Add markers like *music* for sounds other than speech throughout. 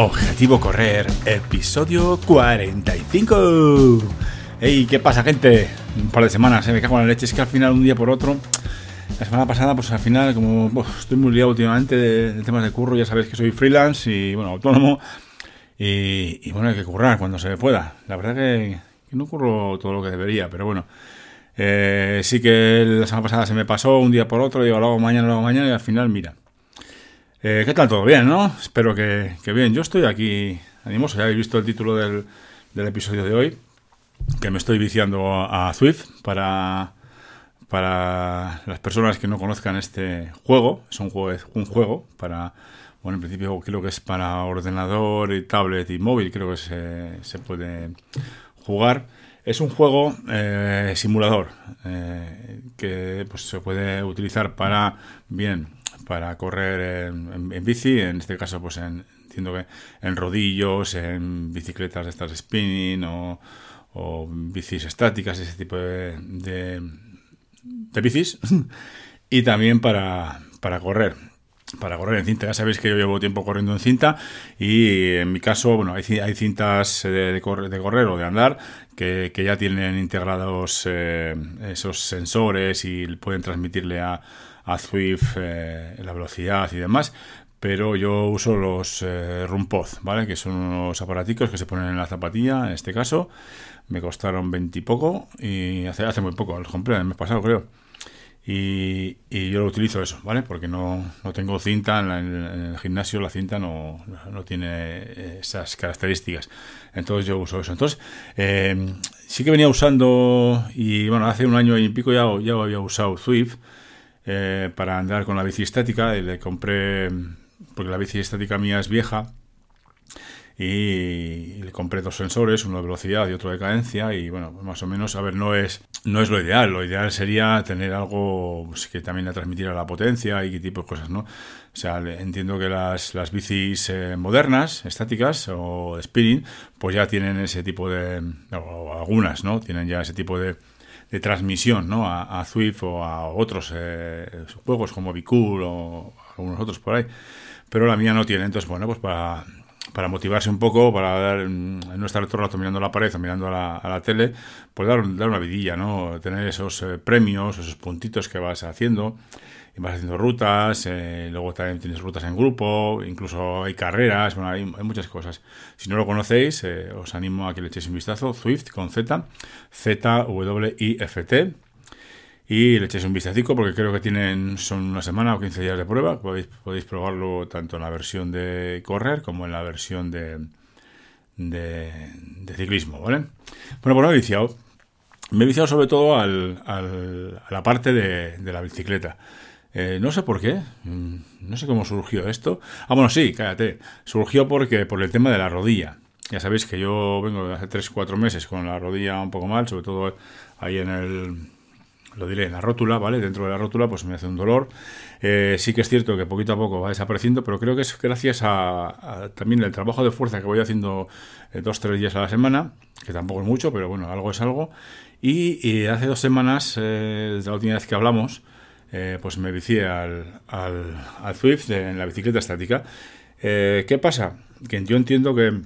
Objetivo Correr, episodio 45. Ey, ¿qué pasa, gente? Un par de semanas, se me cago en la leche. Es que al final, un día por otro, la semana pasada, pues al final, como estoy muy liado últimamente de, temas de curro, ya sabéis que soy freelance y, bueno, autónomo. Y, bueno, hay que currar cuando se pueda. La verdad que, no curro todo lo que debería, pero bueno. Eh, sí que la semana pasada se me pasó un día por otro, digo, lo hago mañana, lo hago mañana y al final, mira. Eh, ¿Qué tal? ¿Todo bien, no? Espero que, bien. Yo estoy aquí animoso, ya habéis visto el título del, episodio de hoy, que me estoy viciando a Swift para, para las personas que no conozcan este juego. Es un juego, un juego para, bueno, en principio creo que es para ordenador y tablet y móvil, creo que se, se puede jugar. Es un juego eh, simulador eh, que pues, se puede utilizar para, bien, para correr en, bici, en este caso pues en, entiendo que en rodillos, en bicicletas de estas spinning o, bicis estáticas, ese tipo de, de, bicis, *laughs* y también para, para correr para correr en cinta. Ya sabéis que yo llevo tiempo corriendo en cinta y en mi caso, bueno, hay, hay cintas de, correr, de, correr, o de andar que, ya tienen integrados eh, esos sensores y pueden transmitirle a, a Swift eh, la velocidad y demás. Pero yo uso los eh, Rumpoz, ¿vale? Que son unos aparaticos que se ponen en la zapatilla, en este caso. Me costaron 20 y poco y hace, hace muy poco, los compré el mes pasado, creo. Y, yo lo utilizo eso, ¿vale? Porque no, no tengo cinta en, el gimnasio, la cinta no, no, tiene esas características. Entonces yo uso eso. Entonces, eh, sí que venía usando, y bueno, hace un año y pico ya, ya había usado Swift eh, para andar con la bici estática. Y le compré, porque la bici estática mía es vieja, y le compré dos sensores, uno de velocidad y otro de cadencia y bueno, más o menos, a ver, no es, no es lo ideal, lo ideal sería tener algo pues, que también le transmitiera la potencia y qué tipo de cosas, ¿no? O sea, entiendo que las, las bicis eh, modernas, estáticas o spinning, pues ya tienen ese tipo de, o algunas, ¿no? Tienen ya ese tipo de, de transmisión ¿no? a, a, Swift o a otros eh, juegos como Bicool o algunos otros por ahí. Pero la mía no tiene. Entonces, bueno, pues para, para motivarse un poco, para dar, no estar todo el rato mirando la pared o mirando a la, tele, pues dar, dar, una vidilla, ¿no? Tener esos eh, premios, esos puntitos que vas haciendo vas haciendo rutas, eh, luego también tienes rutas en grupo, incluso hay carreras, bueno, hay, muchas cosas. Si no lo conocéis, eh, os animo a que le echéis un vistazo, Swift con Z, Z-W-I-F-T, y le echéis un vistacico porque creo que tienen, son una semana o 15 días de prueba, podéis, podéis probarlo tanto en la versión de correr como en la versión de, de, ciclismo, ¿vale? Bueno, pues me he viciado. Me he viciado sobre todo al, al, a la parte de, de la bicicleta. Eh, no sé por qué, mm, no sé cómo surgió esto. Ah, bueno, sí, cállate. Surgió porque por el tema de la rodilla. Ya sabéis que yo vengo de hace 3-4 meses con la rodilla un poco mal, sobre todo ahí en el, lo diré, en la rótula, ¿vale? Dentro de la rótula, pues me hace un dolor. Eh, sí que es cierto que poquito a poco va desapareciendo, pero creo que es gracias a, también el trabajo de fuerza que voy haciendo eh, dos, tres días a la semana, que tampoco es mucho, pero bueno, algo es algo. Y, hace dos semanas, desde la última vez que hablamos, eh, pues me vicié al, al, Swift en la bicicleta estática. Eh, ¿Qué pasa? Que yo entiendo que,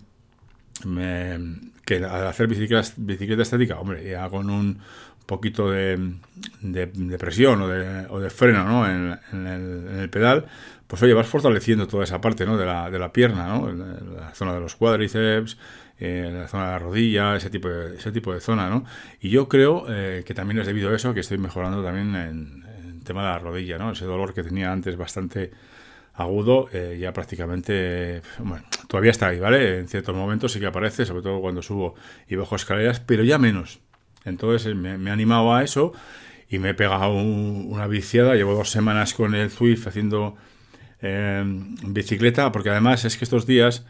que al hacer bicicleta, bicicleta estática, hombre, ya con un poquito de, de, presión o de, o de freno ¿no? en, el, en, el, pedal, pues oye, vas fortaleciendo toda esa parte ¿no? de, la, de la pierna, ¿no? La zona de los cuádriceps, la zona de la rodilla, ese tipo de, ese tipo de zona, ¿no? Y yo creo eh, que también es debido a eso que estoy mejorando también en, tema de la rodilla, ¿no? Ese dolor que tenía antes bastante agudo, eh, ya prácticamente, todavía está ahí, ¿vale? En ciertos momentos sí que aparece, sobre todo cuando subo y bajo escaleras, pero ya menos. Entonces eh, me, he animado a eso y me he pegado una viciada. Llevo dos semanas con el Swift haciendo eh, bicicleta, porque además es que estos días,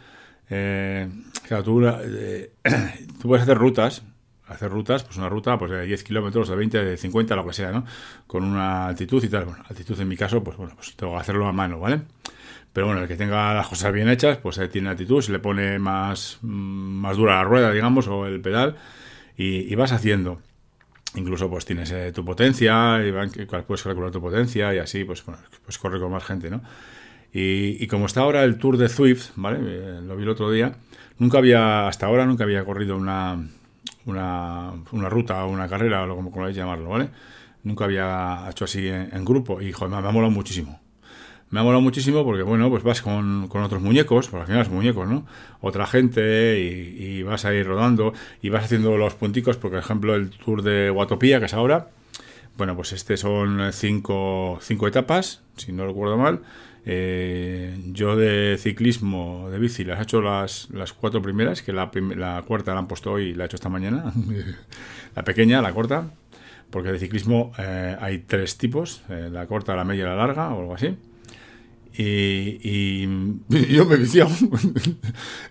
claro, tú, *clears throat* tú puedes hacer rutas hacer rutas, pues una ruta pues de 10 kilómetros, de 20, de 50, lo que sea, ¿no? Con una altitud y tal. Bueno, altitud en mi caso, pues bueno, pues tengo que hacerlo a mano, ¿vale? Pero bueno, el que tenga las cosas bien hechas, pues tiene altitud, se le pone más, mm, más dura la rueda, digamos, o el pedal, y, vas haciendo. Incluso pues tienes eh, tu potencia, y puedes calcular tu potencia y así, pues, bueno, pues corre con más gente, ¿no? Y, como está ahora el Tour de Swift, ¿vale? Eh, lo vi el otro día, nunca había, hasta ahora nunca había corrido una, una, una ruta o una carrera, o como queráis llamarlo, ¿vale? Nunca había hecho así en, grupo y, joder, me, ha molado muchísimo. Me ha molado muchísimo porque, bueno, pues vas con, con otros muñecos, porque al final son muñecos, ¿no? Otra gente y, vas a ir rodando y vas haciendo los punticos, por ejemplo, el Tour de Guatopía, que es ahora, bueno, pues este son cinco, cinco etapas, si no recuerdo mal, eh, yo de ciclismo, de bici, las he hecho las, las cuatro primeras, que la, la, cuarta la han puesto hoy y la he hecho esta mañana. *laughs* la pequeña, la corta, porque de ciclismo eh, hay tres tipos, eh, la corta, la media y la larga, o algo así. *laughs* Y, yo me vicio.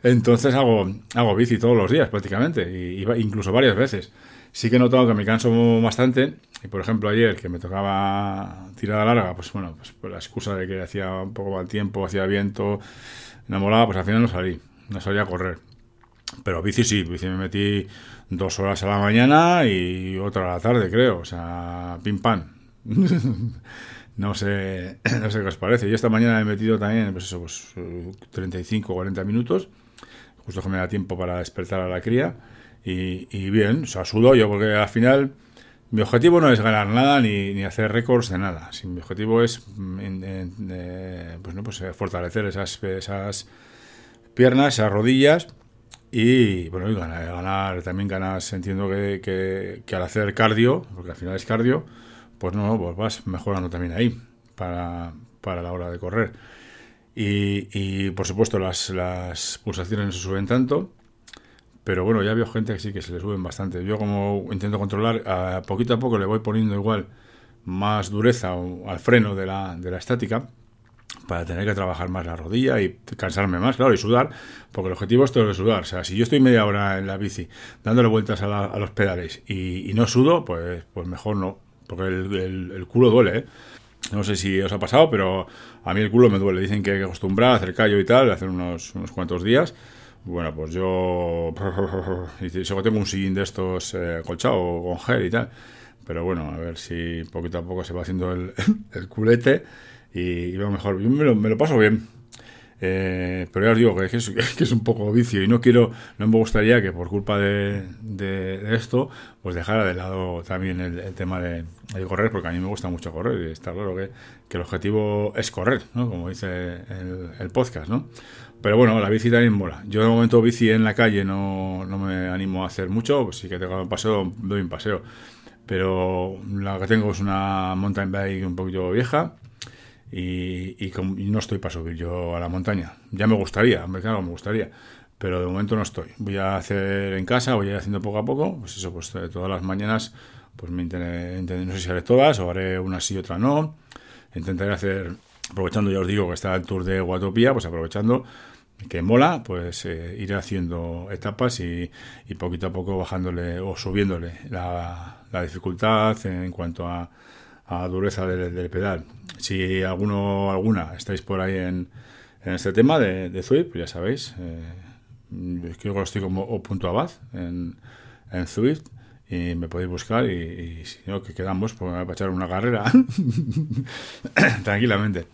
Entonces hago, hago bici todos los días prácticamente, y, incluso varias veces. Sí que he notado que me canso bastante y por ejemplo ayer que me tocaba tirada larga, pues bueno, pues por la excusa de que hacía un poco mal tiempo, hacía viento, enamorada, pues al final no salí, no salí a correr. Pero bici sí, bici me metí dos horas a la mañana y otra a la tarde, creo. O sea, pim pam. *laughs* no sé, *clears throat* no sé qué os parece. Y esta mañana he metido también, pues eso, pues 35 o 40 minutos, justo que me da tiempo para despertar a la cría. Y, y bien, o sea, sudo yo, porque al final mi objetivo no es ganar nada ni, hacer récords de nada. mi objetivo es mm, pues, no, pues, eh, fortalecer esas, esas piernas, esas rodillas y bueno, y ganar, también ganas, entiendo que, al hacer cardio, porque al final es cardio, pues no, pues vas mejorando también ahí para, la hora de correr. Y, y por supuesto las, las pulsaciones no se suben tanto pero bueno, ya veo gente que sí que se le suben bastante. Yo como intento controlar, a poquito a poco le voy poniendo igual más dureza al freno de la, de la estática para tener que trabajar más la rodilla y cansarme más, claro, y sudar, porque el objetivo es todo de sudar. O sea, si yo estoy media hora en la bici dándole vueltas a, los pedales y, no sudo, pues, pues mejor no, porque el, el, culo duele, ¿eh? No sé si os ha pasado, pero a mí el culo me duele. Dicen que hay que acostumbrar a hacer callo y tal, hacer unos, unos cuantos días. Bueno, pues yo. *laughs* Solo tengo un sillín de estos eh, colchado con gel y tal. Pero bueno, a ver si poquito a poco se va haciendo el, *laughs* culete y, va mejor. Yo me lo, me lo paso bien. Eh, pero ya os digo *laughs* que es, un poco vicio y no quiero, no me gustaría que por culpa de, esto, pues dejara de lado también el, tema de, correr, porque a mí me gusta mucho correr y está claro que, el objetivo es correr. Como dice el, el podcast, ¿no? Pero bueno, la bici también mola. Yo de momento bici en la calle no, no me animo a hacer mucho, pues sí que tengo un paseo, doy un paseo. Pero la que tengo es una mountain bike un poquito vieja y, y, no estoy para subir yo a la montaña. Ya me gustaría, claro, me gustaría, pero de momento no estoy. Voy a hacer en casa, voy a ir haciendo poco a poco, pues eso, pues eh, todas las mañanas, pues me intentaré, no sé si haré todas o haré una sí y otra no. Intentaré hacer, aprovechando, ya os digo que está el tour de Guatopía, pues aprovechando que mola, pues eh, ir haciendo etapas y, y, poquito a poco bajándole o subiéndole la, la dificultad en cuanto a, a dureza del, pedal. Si alguno alguna estáis por ahí en, en este tema de, de Zwift, ya sabéis, eh, creo que estoy como o punto abad en, en Zwift y me podéis buscar y, si no, que quedamos pues, para echar una carrera *laughs* tranquilamente.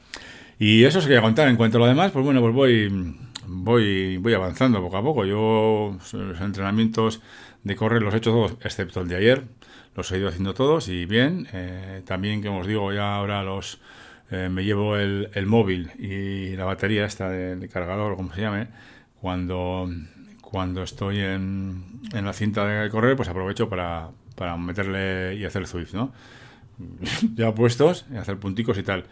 Y eso os quería contar. En cuanto a lo demás, pues bueno, pues voy voy, voy avanzando poco a poco. Yo los entrenamientos de correr los he hecho todos, excepto el de ayer. Los he ido haciendo todos y bien. Eh, también, que os digo, ya ahora los eh, me llevo el, móvil y la batería esta del cargador, como se llame, cuando, cuando estoy en, en la cinta de correr, pues aprovecho para, para meterle y hacer Swift, ¿no? *laughs* ya puestos, y hacer punticos y tal.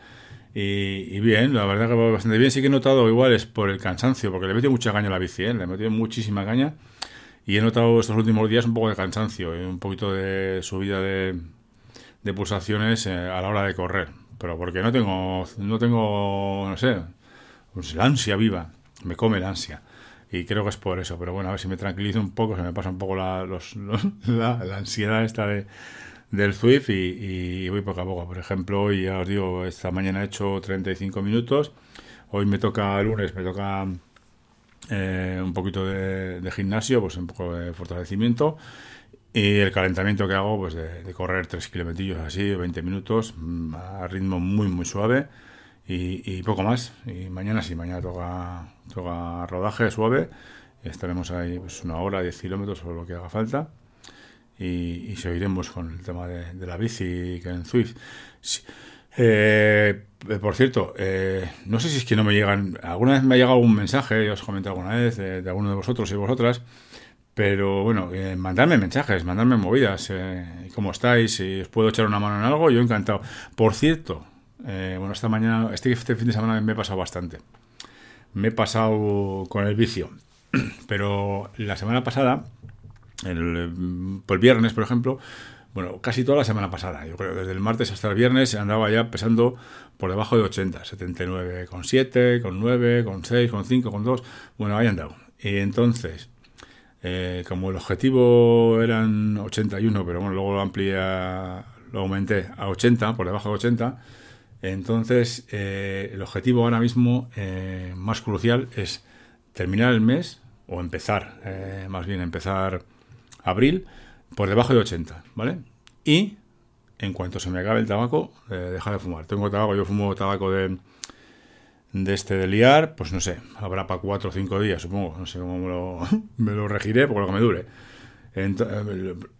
Y, bien, la verdad que va bastante bien. Sí que he notado igual es por el cansancio, porque le he mucha caña la bici, ¿eh? le he metido muchísima caña. Y he notado estos últimos días un poco de cansancio y un poquito de subida de, pulsaciones eh, a la hora de correr. Pero porque no tengo, no tengo, no sé, pues la ansia viva, me come la ansia. Y creo que es por eso. Pero bueno, a ver si me tranquilizo un poco, se me pasa un poco la, *laughs* la ansiedad esta de del Swift y, voy poco a poco. Por ejemplo, hoy ya os digo, esta mañana he hecho 35 minutos. Hoy me toca, lunes, me toca eh, un poquito de, gimnasio, pues un poco de fortalecimiento. Y el calentamiento que hago, pues de, correr 3 kilometrillos así, 20 minutos, mm, a ritmo muy, muy suave. y, poco más. Y mañana sí, mañana toca, toca rodaje suave. Estaremos ahí pues, una hora, 10 kilómetros o lo que haga falta. Y, y seguiremos con el tema de, la bici que en Swift. Eh, por cierto, eh, no sé si es que no me llegan. Alguna vez me ha llegado algún mensaje, os comenté alguna vez, de, alguno de vosotros y vosotras. Pero bueno, eh, mandadme mensajes, mandadme movidas, eh, cómo estáis, si os puedo echar una mano en algo, yo encantado. Por cierto, eh, bueno, esta mañana, este, este, fin de semana me he pasado bastante. Me he pasado con el vicio. *clears throat* Pero la semana pasada, el, el viernes, por ejemplo, bueno, casi toda la semana pasada, yo creo, desde el martes hasta el viernes andaba ya pesando por debajo de 80, 79,7, con 9, con 6, con 5, con 2, bueno, ahí andado. Y entonces, eh, como el objetivo eran 81, pero bueno, luego lo amplié, lo aumenté a 80, por debajo de 80, entonces, eh, el objetivo ahora mismo eh, más crucial es terminar el mes, o empezar, más bien empezar abril, por debajo de 80, ¿vale? Y en cuanto se me acabe el tabaco, dejar de fumar. Tengo tabaco, yo fumo tabaco de, de este de liar, pues no sé, habrá para 4 o 5 días, supongo, no sé cómo me lo, *laughs* regiré, por lo que me dure. Eh,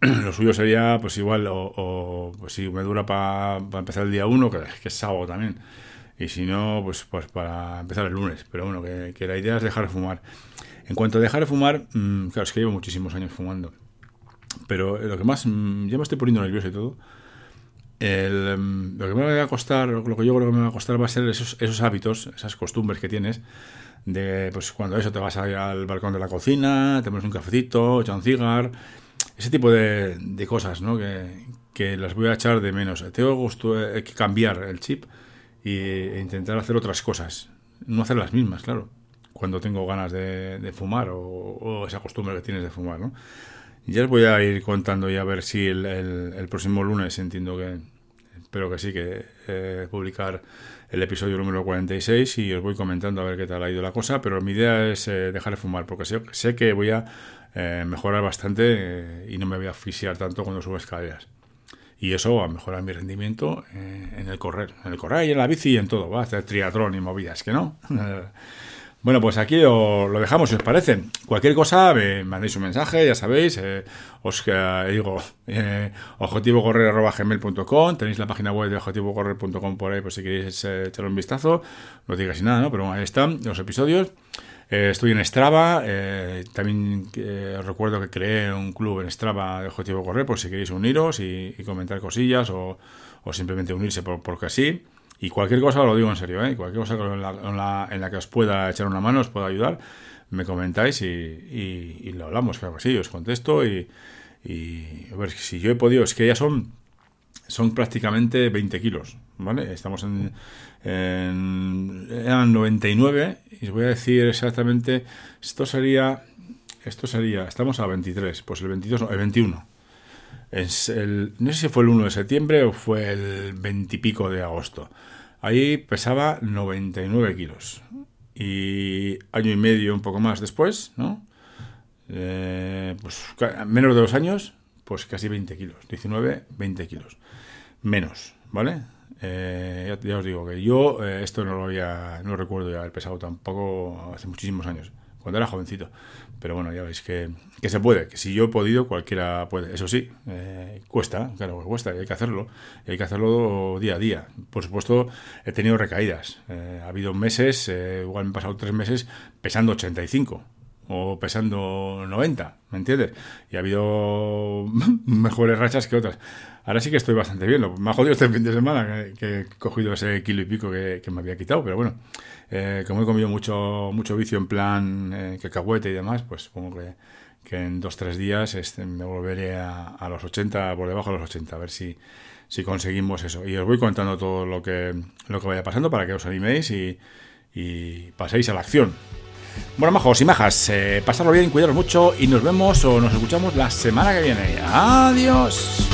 *clears throat* lo suyo sería, pues igual, o, pues si me dura para empezar el día 1, que, es sábado también. Y si no, pues, pues para empezar el lunes. Pero bueno, que, la idea es dejar de fumar. En cuanto a dejar de fumar, mm, claro, es que llevo muchísimos años fumando. Pero lo que más, mm, ya me estoy poniendo nervioso y todo. Mm, lo que me va a costar, lo que yo creo que me va a costar va a ser esos, esos hábitos, esas costumbres que tienes de pues cuando eso te vas al balcón de la cocina, te pones un cafecito, echas un cigar, ese tipo de, de cosas, ¿no? Que, que, las voy a echar de menos. Tengo gusto, eh, que cambiar el chip e intentar hacer otras cosas, no hacer las mismas, claro, cuando tengo ganas de, de fumar o, esa costumbre que tienes de fumar, ¿no? Ya os voy a ir contando y a ver si el, el, próximo lunes entiendo que, espero que sí, que eh, publicar el episodio número 46 y os voy comentando a ver qué tal ha ido la cosa, pero mi idea es eh, dejar de fumar porque sé, sé que voy a eh, mejorar bastante eh, y no me voy a asfixiar tanto cuando subo escaleras. Y eso va a mejorar mi rendimiento en el correr, en el correr y en la bici y en todo, va a hacer triatlón y movidas, que no. *laughs* Bueno, pues aquí lo, dejamos, si os parece. Cualquier cosa, me mandéis un mensaje, ya sabéis. Eh, os eh, digo, eh, Tenéis la página web de objetivocorrer.com por ahí, por si queréis eh, echarle un vistazo. No digáis nada, ¿no? Pero ahí están los episodios. estoy en Strava. también os recuerdo que creé un club en Strava de Objetivo Correr, por si queréis uniros y, comentar cosillas o, simplemente unirse por, porque así. Y cualquier cosa, lo digo en serio, ¿eh? cualquier cosa en la, en, la, que os pueda echar una mano, os pueda ayudar, me comentáis y, lo hablamos, claro que sí, os contesto y, y, a ver, si yo he podido, es que ya son, son prácticamente 20 kilos, ¿vale? Estamos en, en eran 99 y os voy a decir exactamente, esto sería, esto sería, estamos a 23, pues el 22, no, el 21 es el, no sé si fue el 1 de septiembre o fue el 20 y pico de agosto. Ahí pesaba 99 kilos. Y año y medio, un poco más después, ¿no? Eh, pues menos de dos años, pues casi 20 kilos. 19, 20 kilos. Menos, ¿vale? Eh, ya, os digo que yo eh, esto no lo había, no recuerdo ya haber pesado tampoco hace muchísimos años cuando era jovencito. Pero bueno, ya veis que, se puede, que si yo he podido, cualquiera puede. Eso sí, eh, cuesta, claro que cuesta, y hay que hacerlo, y hay que hacerlo día a día. Por supuesto, he tenido recaídas. Eh, ha habido meses, eh, igual me he pasado tres meses pesando 85 o pesando 90, ¿me entiendes? Y ha habido *laughs* mejores rachas que otras. Ahora sí que estoy bastante bien. Me ha jodido este fin de semana que, he cogido ese kilo y pico que, me había quitado, pero bueno, eh, como he comido mucho, mucho vicio en plan eh, cacahuete y demás, pues supongo que, que en dos tres días este, me volveré a, los 80, por debajo de los 80, a ver si, si conseguimos eso. Y os voy contando todo lo que, lo que vaya pasando para que os animéis y, y paséis a la acción. Bueno, majos y majas, eh, pasarlo bien, cuidaros mucho y nos vemos o nos escuchamos la semana que viene. Adiós.